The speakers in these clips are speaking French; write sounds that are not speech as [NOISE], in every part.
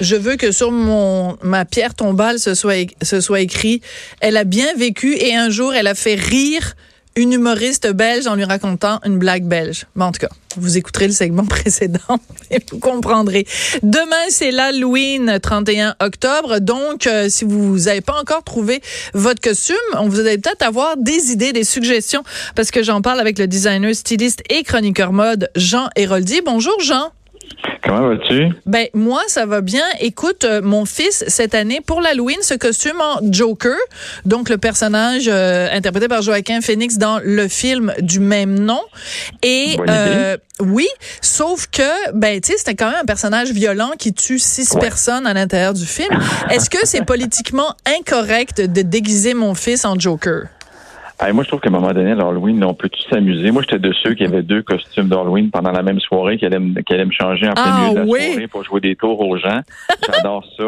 Je veux que sur mon ma pierre tombale ce soit ce soit écrit elle a bien vécu et un jour elle a fait rire une humoriste belge en lui racontant une blague belge. Mais en tout cas, vous écouterez le segment [LAUGHS] précédent et vous comprendrez. Demain, c'est l'Halloween, 31 octobre. Donc, euh, si vous n'avez pas encore trouvé votre costume, on vous allez peut-être avoir des idées, des suggestions, parce que j'en parle avec le designer, styliste et chroniqueur mode Jean Héroldi. Bonjour, Jean. Comment vas-tu? Ben moi ça va bien. Écoute, euh, mon fils cette année pour l'Halloween ce costume en Joker, donc le personnage euh, interprété par Joaquin Phoenix dans le film du même nom. Et euh, oui, sauf que ben tu sais c'était quand même un personnage violent qui tue six personnes à l'intérieur du film. Est-ce que c'est [LAUGHS] politiquement incorrect de déguiser mon fils en Joker? Moi, je trouve qu'à un moment donné, l'Halloween, on peut tous s'amuser? Moi, j'étais de ceux qui avaient deux costumes d'Halloween pendant la même soirée, qui allaient, me, qui allaient me changer en plein Ah, milieu de la oui. soirée pour jouer des tours aux gens. J'adore ça.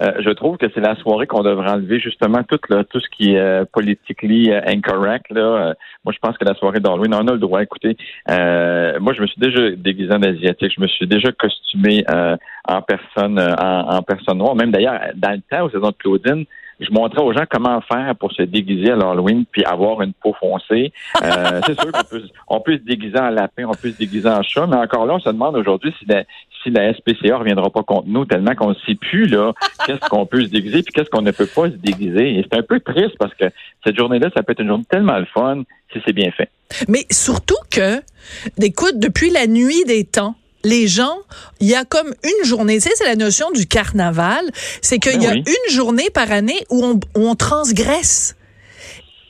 Euh, je trouve que c'est la soirée qu'on devrait enlever justement tout, là, tout ce qui est euh, politically euh, incorrect. Là. Euh, moi, je pense que la soirée d'Halloween, on a le droit. Écoutez, euh, moi, je me suis déjà déguisé en asiatique. Je me suis déjà costumé euh, en personne, euh, en, en personne noire. Même d'ailleurs, dans le temps, aux saisons de Claudine, je montrais aux gens comment faire pour se déguiser à l'Halloween puis avoir une peau foncée. Euh, [LAUGHS] c'est sûr qu'on peut, on peut se déguiser en lapin, on peut se déguiser en chat, mais encore là, on se demande aujourd'hui si la, si la SPCA reviendra pas contre nous tellement qu'on ne sait plus là qu'est-ce qu'on peut se déguiser puis qu'est-ce qu'on ne peut pas se déguiser. Et c'est un peu triste parce que cette journée-là, ça peut être une journée tellement le fun si c'est bien fait. Mais surtout que, écoute, depuis la nuit des temps, les gens, il y a comme une journée, tu sais, c'est la notion du carnaval, c'est qu'il y a Ben oui. une journée par année où on, où on transgresse.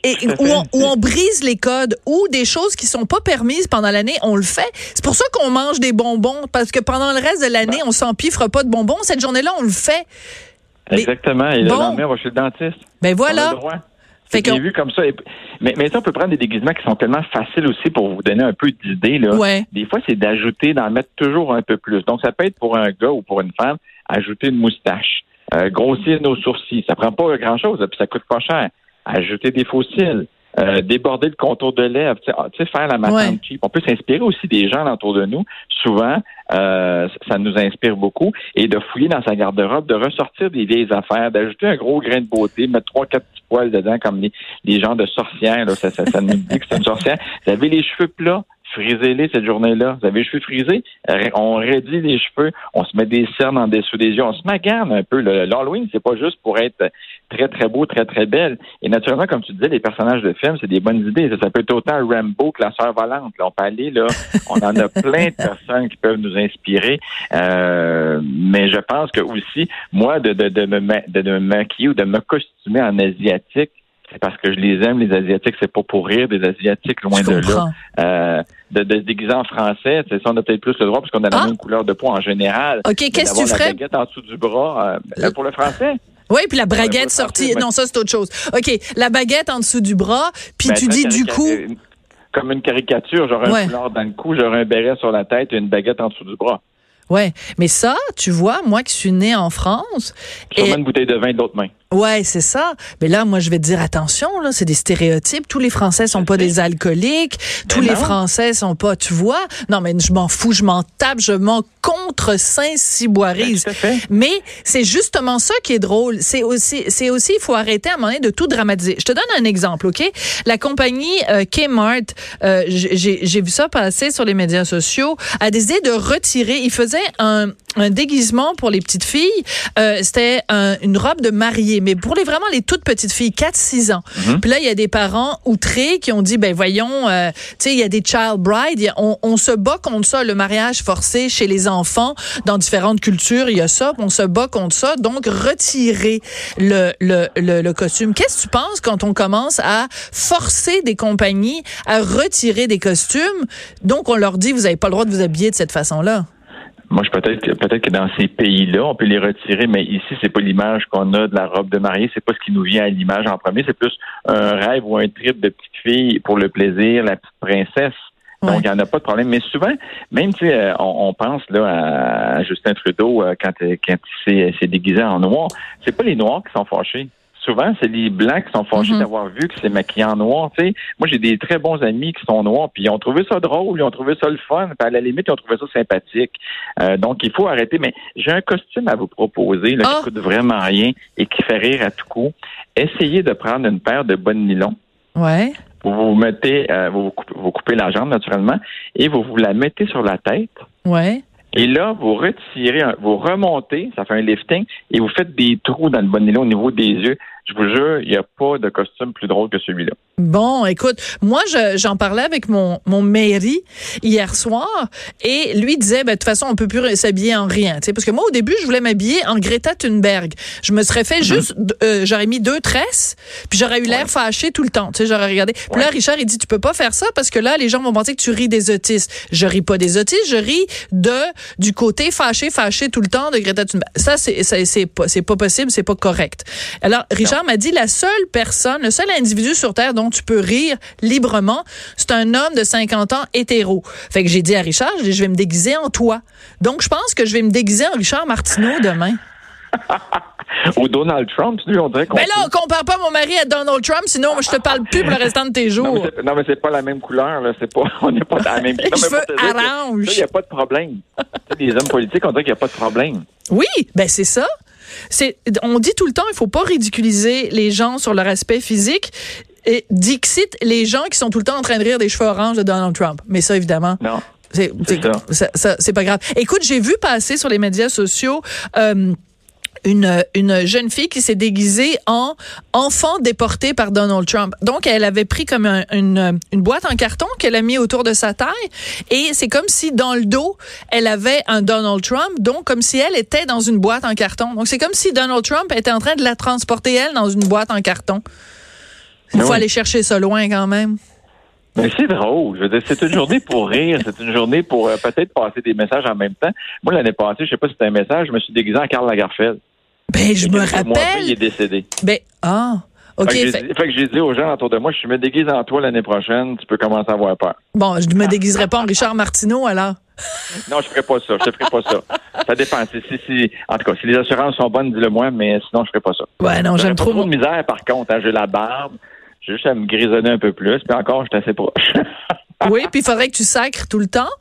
Et où on, où on brise les codes, ou des choses qui sont pas permises pendant l'année, on le fait. C'est pour ça qu'on mange des bonbons, parce que pendant le reste de l'année, Ben on s'empiffre pas de bonbons. Cette journée-là, on le fait. Exactement. Et le Bon. lendemain, on va chez le dentiste. Ben voilà. Qu'on- vu comme ça. Mais, mais ça, on peut prendre des déguisements qui sont tellement faciles aussi pour vous donner un peu d'idées. Là. Ouais. Des fois, c'est d'ajouter, d'en mettre toujours un peu plus. Donc, ça peut être pour un gars ou pour une femme, ajouter une moustache, euh, grossir nos sourcils. Ça prend pas grand-chose, puis ça coûte pas cher. Ajouter des faux cils. Euh, déborder le contour de lèvres, tu sais, ah, tu sais, faire la matante Ouais. cheap. On peut s'inspirer aussi des gens autour de nous. Souvent, euh, ça nous inspire beaucoup. Et de fouiller dans sa garde-robe, de ressortir des vieilles affaires, d'ajouter un gros grain de beauté, mettre trois, quatre petits poils dedans comme les, les gens de sorcières. Là, ça, ça, ça nous dit que c'est une sorcière. Vous avez les cheveux plats, frisez-les cette journée-là. Vous avez les cheveux frisés, on raidit les cheveux, on se met des cernes en dessous des yeux, on se magane un peu. L'Halloween, c'est pas juste pour être très, très beau, très, très belle. Et naturellement, comme tu disais, les personnages de films, c'est des bonnes idées. Ça, ça peut être autant Rambo que la sœur volante. Là, on peut aller, là, [LAUGHS] on en a plein de personnes qui peuvent nous inspirer. Euh, mais je pense que aussi, moi, de, de, de, me, de me maquiller ou de me costumer en asiatique, c'est parce que je les aime, les Asiatiques. C'est pas pour rire des Asiatiques, loin Je de là. comprends. Euh, de, de se déguiser en français, ça, on a peut-être plus le droit parce qu'on a la Ah. même couleur de peau en général. OK, qu'est-ce que tu la ferais? baguette en dessous du bras, euh, pour le français. Oui, puis la baguette sortie. Non, ça, c'est autre chose. OK, la baguette en dessous du bras, puis Ben, tu dis du coup. euh, Comme une caricature, j'aurais Ouais. un foulard dans le cou, j'aurais un béret sur la tête et une baguette en dessous du bras. Ouais, mais ça, tu vois, moi qui suis née en France, Sûrement et une bouteille de vin de l'autre main. Ouais, c'est ça. Mais là, moi, je vais te dire attention, là, c'est des stéréotypes. Tous les Français sont pas des alcooliques. Tous les non. Français sont pas, tu vois. Non, mais je m'en fous, je m'en tape, je m'en contre Saint-Cyboirise. Ben. Mais c'est justement ça qui est drôle. C'est aussi, c'est aussi, il faut arrêter à un moment donné de tout dramatiser. Je te donne un exemple, ok? La compagnie euh, Kmart, euh, j'ai j'ai vu ça passer sur les médias sociaux, a décidé de retirer. Il faisait un, un déguisement pour les petites filles. Euh, C'était un- une robe de mariée, mais pour les vraiment les toutes petites filles, 4-6 ans. Puis là, il y a des parents outrés qui ont dit, ben voyons, euh, tu sais, il y a des child brides, il y a- on, on se bat contre ça, le mariage forcé chez les enfants dans différentes cultures, il y a ça, on se bat contre ça. Donc, retirer le, le, le, le costume. Qu'est-ce que tu penses quand on commence à forcer des compagnies à retirer des costumes? Donc, on leur dit, vous n'avez pas le droit de vous habiller de cette façon-là. Moi, je peut-être peut-être que dans ces pays-là, on peut les retirer, mais ici, c'est pas l'image qu'on a de la robe de mariée, c'est pas ce qui nous vient à l'image en premier, c'est plus un rêve ou un trip de petite fille pour le plaisir, la petite princesse. Donc, il n'y en a pas de problème. Mais souvent, même, tu sais, euh, on, on, pense là à Justin Trudeau euh, quand, quand il s'est déguisé en noir. C'est pas les Noirs qui sont fâchés souvent, c'est les Blancs qui sont fâchés mhm. d'avoir vu que c'est maquillé en noir. sais. Moi, j'ai des très bons amis qui sont noirs, puis ils ont trouvé ça drôle, ils ont trouvé ça le fun, puis à la limite, ils ont trouvé ça sympathique. Euh, donc, il faut arrêter. Mais j'ai un costume à vous proposer là, qui ah! coûte vraiment rien et qui fait rire à tout coup. Essayez de prendre une paire de bonnes nylons. Ouais. Vous vous mettez, euh, vous, coupez, vous coupez la jambe naturellement et vous vous la mettez sur la tête. Ouais. Et là, vous retirez, vous remontez, ça fait un lifting, et vous faites des trous dans le bon nylon au niveau des yeux. Je vous jure, il n'y a pas de costume plus drôle que celui-là. Bon, écoute, moi, j'en parlais avec mon, mon mairie hier soir et lui disait, ben, de toute façon, on peut plus s'habiller en rien. Parce que moi, au début, je voulais m'habiller en Greta Thunberg. Je me serais fait mhm. juste, euh, j'aurais mis deux tresses, puis j'aurais eu l'air fâché tout le temps. Tu sais, j'aurais regardé. Puis là, Richard, il dit, tu peux pas faire ça parce que là, les gens vont penser que tu ris des autistes. Je ris pas des autistes, je ris de du côté fâché, fâché tout le temps de Greta Thunberg. Ça, c'est c'est pas, pas possible, c'est pas correct. Alors, Richard m'a dit, la seule personne, le seul individu sur Terre dont tu peux rire librement, c'est un homme de 50 ans hétéro. Fait que j'ai dit à Richard, je, vais me déguiser en toi. Donc, je pense que je vais me déguiser en Richard Martineau demain. [LAUGHS] Ou Donald Trump, lui, on dirait qu'on. Mais là, on compare pas mon mari à Donald Trump, sinon je te parle plus pour le restant de tes jours. Non, mais c'est pas la même couleur, là. C'est pas, [LAUGHS] on n'est pas dans la même [LAUGHS] couleur. Il n'y a pas de problème. les hommes politiques, on dirait qu'il n'y a pas de problème. Oui, ben c'est ça. C'est, on dit tout le temps, il faut pas ridiculiser les gens sur leur aspect physique. Et Dixit, les gens qui sont tout le temps en train de rire des cheveux oranges de Donald Trump. Mais ça, évidemment. Non. C'est pas grave. Écoute, j'ai vu passer sur les médias sociaux euh, une, une jeune fille qui s'est déguisée en enfant déporté par Donald Trump. Donc, elle avait pris comme une, une boîte en carton qu'elle a mis autour de sa taille et c'est comme si dans le dos, elle avait un Donald Trump, donc comme si elle était dans une boîte en carton. Donc, c'est comme si Donald Trump était en train de la transporter, elle, dans une boîte en carton. Il faut aller chercher ça loin quand même. Mais c'est drôle. Je veux dire, c'est une journée pour rire. C'est une journée pour euh, peut-être passer des messages en même temps. Moi, l'année passée, je sais pas si c'était un message, je me suis déguisé en Karl Lagerfeld. Ben, je me rappelle. il est décédé. Ben, ah. OK. Fait que, j'ai dit aux gens autour de moi, je me déguise en toi l'année prochaine, tu peux commencer à avoir peur. Bon, je me déguiserai pas en Richard Martineau, alors. [LAUGHS] non, je ferai pas ça. Je ferai pas ça. Ça dépend. Si, en tout cas, si les assurances sont bonnes, dis-le moi, mais sinon, je ferai pas ça. Ouais, non, j'aime trop. trop de misère, par contre. Hein, j'ai la barbe. J'ai juste à me grisonner un peu plus. Puis encore, je suis assez proche. oui, puis il faudrait que tu sacres tout le temps.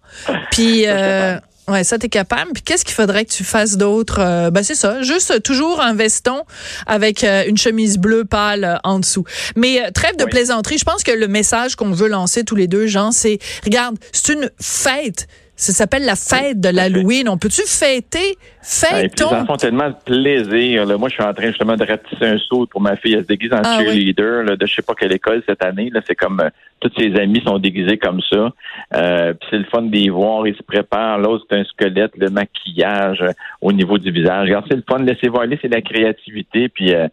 Puis. Euh, Ouais, ça t'es capable. Puis qu'est-ce qu'il faudrait que tu fasses d'autre? Euh, Ben c'est ça, juste toujours un veston avec euh, une chemise bleue pâle euh, en dessous. Mais trêve de plaisanterie, je pense que le message qu'on veut lancer tous les deux, Jean, c'est regarde, c'est une fête. Ça s'appelle la fête de l'Halloween. On peut-tu fêter? Fêtons. les enfants ont tellement de plaisir. Là. Moi, je suis en train justement de ratisser un saut pour ma fille. Elle se déguise en ah cheerleader là, de je sais pas quelle école cette année. Là, c'est comme toutes ses amis sont déguisés comme ça. Euh, puis c'est le fun d'y voir. Ils se préparent. L'autre, c'est un squelette, le maquillage euh, au niveau du visage. Regarde, c'est le fun de laisser voir aller, c'est la créativité. Puis euh,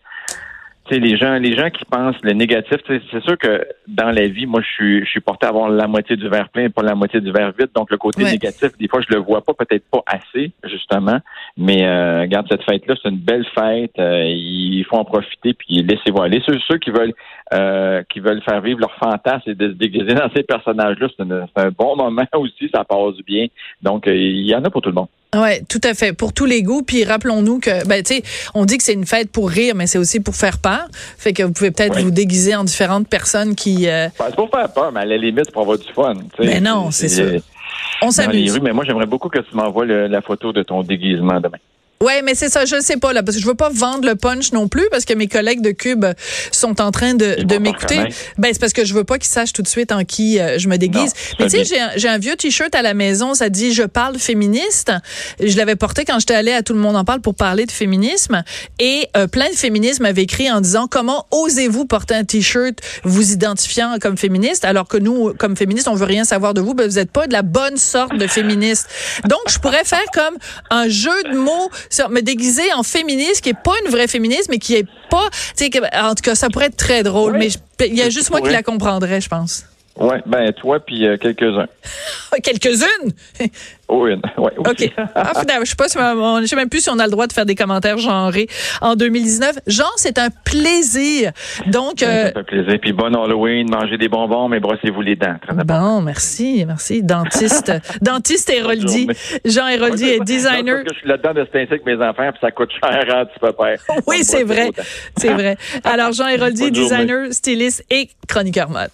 les gens, les gens qui pensent le négatif, c'est sûr que dans la vie, moi, je suis, je suis porté à avoir la moitié du verre plein et pas la moitié du verre vide. Donc, le côté négatif, des fois, je le vois pas, peut-être pas assez, justement. Mais euh, regarde, cette fête-là, c'est une belle fête. Euh, il faut en profiter puis laisser-vous aller. Ceux, ceux qui veulent euh, qui veulent faire vivre leur fantasme et de se déguiser dans ces personnages-là, c'est un bon moment [LAUGHS] aussi, ça passe bien. Donc, euh, il y en a pour tout le monde. Ouais, tout à fait. Pour tous les goûts. Puis rappelons-nous que, ben, tu sais, on dit que c'est une fête pour rire, mais c'est aussi pour faire peur. Fait que vous pouvez peut-être vous déguiser en différentes personnes qui. Euh... Ben, c'est pour faire peur, mais à la limite, pour avoir du fun. Mais non, c'est sûr. On s'amuse. Mais moi, j'aimerais beaucoup que tu m'envoies la photo de ton déguisement demain. Ouais, mais c'est ça, je sais pas là, parce que je veux pas vendre le punch non plus, parce que mes collègues de Cube sont en train de, de m'écouter. Ben c'est parce que je veux pas qu'ils sachent tout de suite en qui euh, je me déguise. mais tu sais, j'ai un, vieux t-shirt à la maison, ça dit je parle féministe. Je l'avais porté quand j'étais allée à tout le monde en parle pour parler de féminisme, et euh, plein de féminisme m'avaient écrit en disant comment osez-vous porter un t-shirt vous identifiant comme féministe, alors que nous, comme féministes, on veut rien savoir de vous, ben, vous êtes pas de la bonne sorte de féministe. Donc je pourrais faire comme un jeu de mots me déguiser en féministe, qui est pas une vraie féministe, mais qui est pas, tu sais, en tout cas, ça pourrait être très drôle, mais il y a juste moi qui la comprendrais, je pense. Oui, ben toi puis euh, quelques-uns. [LAUGHS] Quelques-unes? [LAUGHS] Oh, une. Ouais, aussi. OK. Ah, je sais pas si on- je sais même plus si on a le droit de faire des commentaires genrés en 2019. Jean, c'est un plaisir. Donc, euh, Ça fait plaisir. Puis bon Halloween, mangez des bonbons, mais brossez-vous les dents. Très bon, merci, merci. Dentiste, [LAUGHS] dentiste Héroldi. Jean Héroldi est designer. je suis là-dedans de cet avec mes enfants, puis ça coûte cher hein, tu peux faire. Oui, c'est vrai. C'est vrai. Alors, Jean Héroldi, journée. designer, styliste et chroniqueur mode.